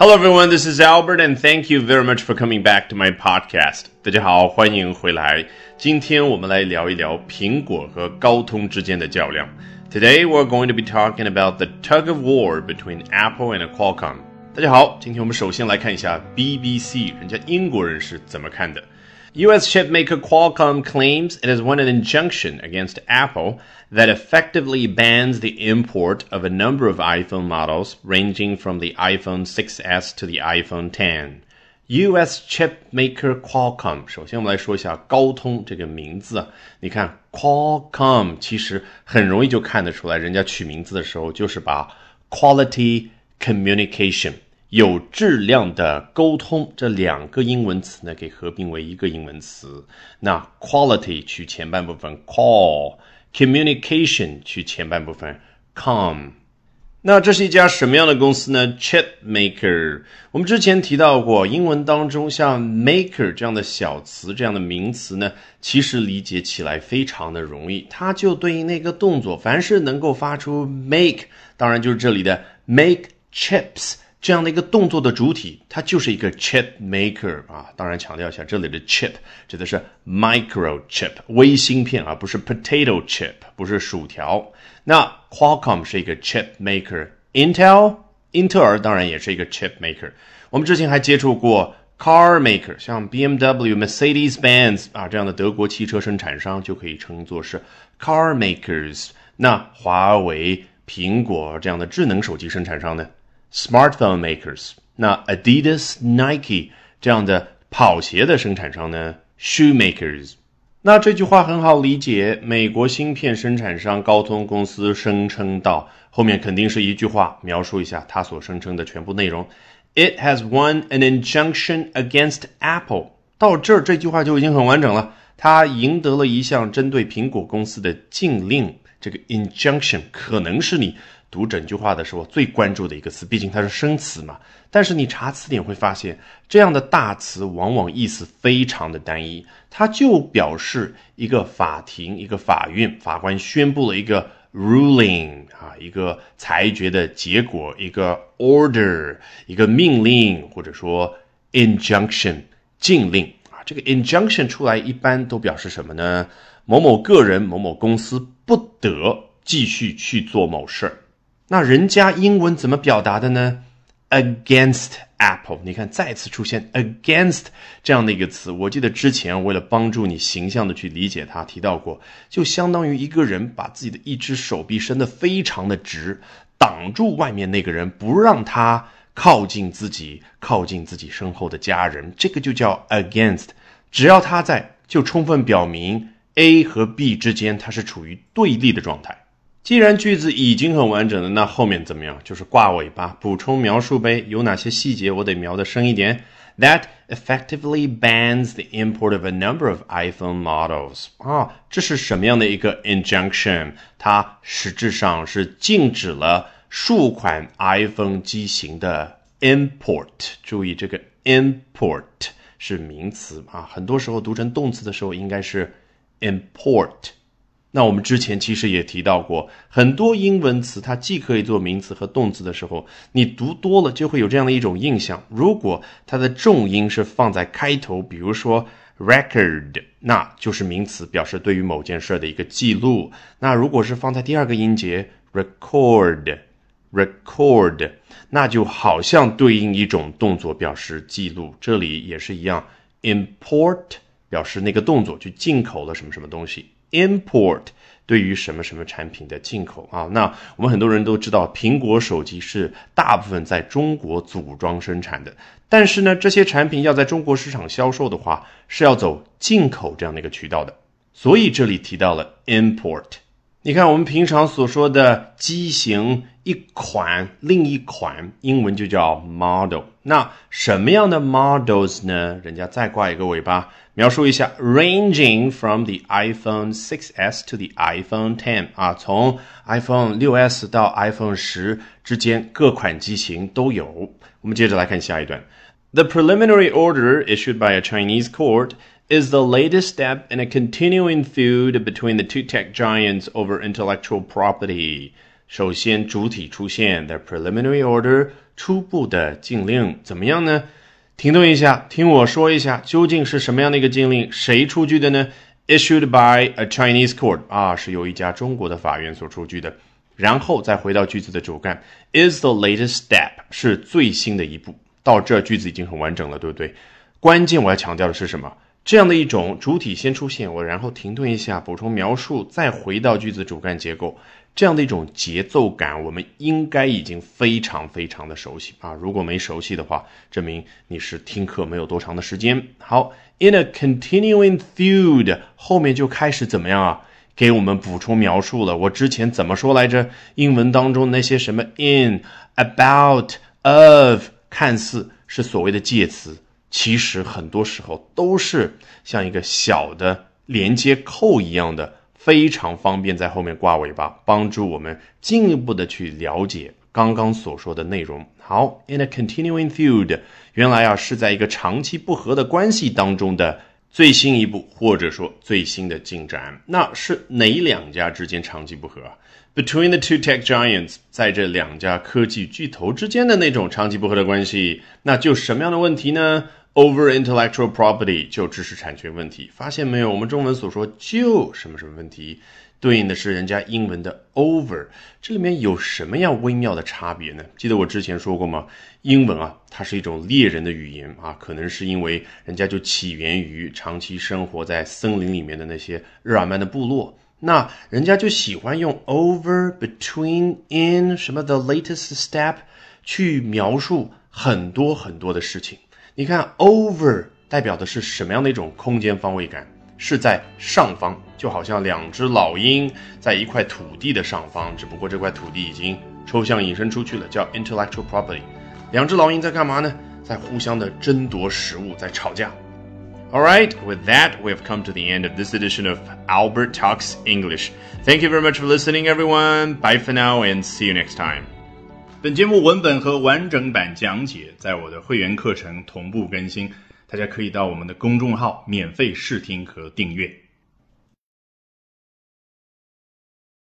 Hello, everyone. This is Albert, and thank you very much for coming back to my podcast. 大家好，欢迎回来。今天我们来聊一聊苹果和高通之间的较量。Today we're going to be talking about the tug of war between Apple and Qualcomm. 大家好，今天我们首先来看一下 BBC，人家英国人是怎么看的。 US chipmaker Qualcomm claims it has won an injunction against Apple that effectively bans the import of a number of iPhone models ranging from the iPhone 6s to the iPhone 10. U.S. chipmaker Qualcomm，首先我们来说一下高通这个名字啊。你看 Qualcomm，其实很容易就看得出来，人家取名字的时候就是把 quality communication。 有质量的沟通这两个英文词呢，给合并为一个英文词。那 quality 取前半部分 call，communication 取前半部分 come。那这是一家什么样的公司呢？Chip maker。我们之前提到过，英文当中像 maker 这样的小词、这样的名词呢，其实理解起来非常的容易，它就对应那个动作，凡是能够发出 make，当然就是这里的 make chips。这样的一个动作的主体，它就是一个 chip maker 啊。当然强调一下，这里的 chip 指的是 micro chip 微芯片啊，不是 potato chip，不是薯条。那 Qualcomm 是一个 chip maker，Intel 英特尔当然也是一个 chip maker。我们之前还接触过 car maker，像 BMW、Mercedes-Benz 啊这样的德国汽车生产商就可以称作是 car makers。那华为、苹果这样的智能手机生产商呢？Smartphone makers，那 Adidas、Nike 这样的跑鞋的生产商呢？Shoe makers。那这句话很好理解，美国芯片生产商高通公司声称到后面肯定是一句话，描述一下它所声称的全部内容。It has won an injunction against Apple。到这儿这句话就已经很完整了，它赢得了一项针对苹果公司的禁令。这个 injunction 可能是你。读整句话的时候最关注的一个词，毕竟它是生词嘛。但是你查词典会发现，这样的大词往往意思非常的单一，它就表示一个法庭、一个法院法官宣布了一个 ruling 啊，一个裁决的结果，一个 order，一个命令，或者说 injunction 禁令啊。这个 injunction 出来一般都表示什么呢？某某个人、某某公司不得继续去做某事儿。那人家英文怎么表达的呢？Against Apple，你看再次出现 against 这样的一个词。我记得之前为了帮助你形象的去理解它，提到过，就相当于一个人把自己的一只手臂伸得非常的直，挡住外面那个人，不让他靠近自己，靠近自己身后的家人，这个就叫 against。只要他在，就充分表明 A 和 B 之间它是处于对立的状态。既然句子已经很完整了，那后面怎么样？就是挂尾巴，补充描述呗。有哪些细节我得描的深一点？That effectively bans the import of a number of iPhone models 啊，这是什么样的一个 injunction？它实质上是禁止了数款 iPhone 机型的 import。注意，这个 import 是名词啊，很多时候读成动词的时候应该是 import。那我们之前其实也提到过，很多英文词它既可以做名词和动词的时候，你读多了就会有这样的一种印象：如果它的重音是放在开头，比如说 record，那就是名词，表示对于某件事的一个记录；那如果是放在第二个音节 record，record，那就好像对应一种动作，表示记录。这里也是一样，import 表示那个动作去进口了什么什么东西。Import 对于什么什么产品的进口啊？那我们很多人都知道，苹果手机是大部分在中国组装生产的，但是呢，这些产品要在中国市场销售的话，是要走进口这样的一个渠道的。所以这里提到了 import。你看，我们平常所说的机型一款，另一款，英文就叫 model。那什么样的 models 呢？人家再挂一个尾巴，描述一下，ranging from the iPhone 6s to the iPhone 10啊，从 iPhone 6s 到 iPhone 10之间各款机型都有。我们接着来看下一段，The preliminary order issued by a Chinese court。is the latest step in a continuing feud between the two tech giants over intellectual property. 首先，主体出现 the preliminary order 初步的禁令，怎么样呢？ 停顿一下，听我说一下，究竟是什么样的一个禁令？谁出具的呢？Issued by a Chinese court 啊，是由一家中国的法院所出具的。然后再回到句子的主干，is the latest step 是最新的一步。到这句子已经很完整了，对不对？关键我要强调的是什么？这样的一种主体先出现，我然后停顿一下，补充描述，再回到句子主干结构。这样的一种节奏感，我们应该已经非常非常的熟悉啊！如果没熟悉的话，证明你是听课没有多长的时间。好，in a continuing feud 后面就开始怎么样啊？给我们补充描述了。我之前怎么说来着？英文当中那些什么 in、about、of，看似是所谓的介词，其实很多时候都是像一个小的连接扣一样的。非常方便在后面挂尾巴，帮助我们进一步的去了解刚刚所说的内容。好，in a continuing feud，原来啊是在一个长期不和的关系当中的最新一步，或者说最新的进展。那是哪两家之间长期不和？Between the two tech giants，在这两家科技巨头之间的那种长期不和的关系，那就什么样的问题呢？Over intellectual property 就知识产权问题，发现没有？我们中文所说就什么什么问题，对应的是人家英文的 over，这里面有什么样微妙的差别呢？记得我之前说过吗？英文啊，它是一种猎人的语言啊，可能是因为人家就起源于长期生活在森林里面的那些日耳曼的部落，那人家就喜欢用 over、between、in 什么 the latest step 去描述很多很多的事情。你看，over 代表的是什么样的一种空间方位感？是在上方，就好像两只老鹰在一块土地的上方，只不过这块土地已经抽象引申出去了，叫 intellectual property。两只老鹰在干嘛呢？在互相的争夺食物，在吵架。All right, with that, we have come to the end of this edition of Albert Talks English. Thank you very much for listening, everyone. Bye for now, and see you next time. 本节目文本和完整版讲解在我的会员课程同步更新，大家可以到我们的公众号免费试听和订阅。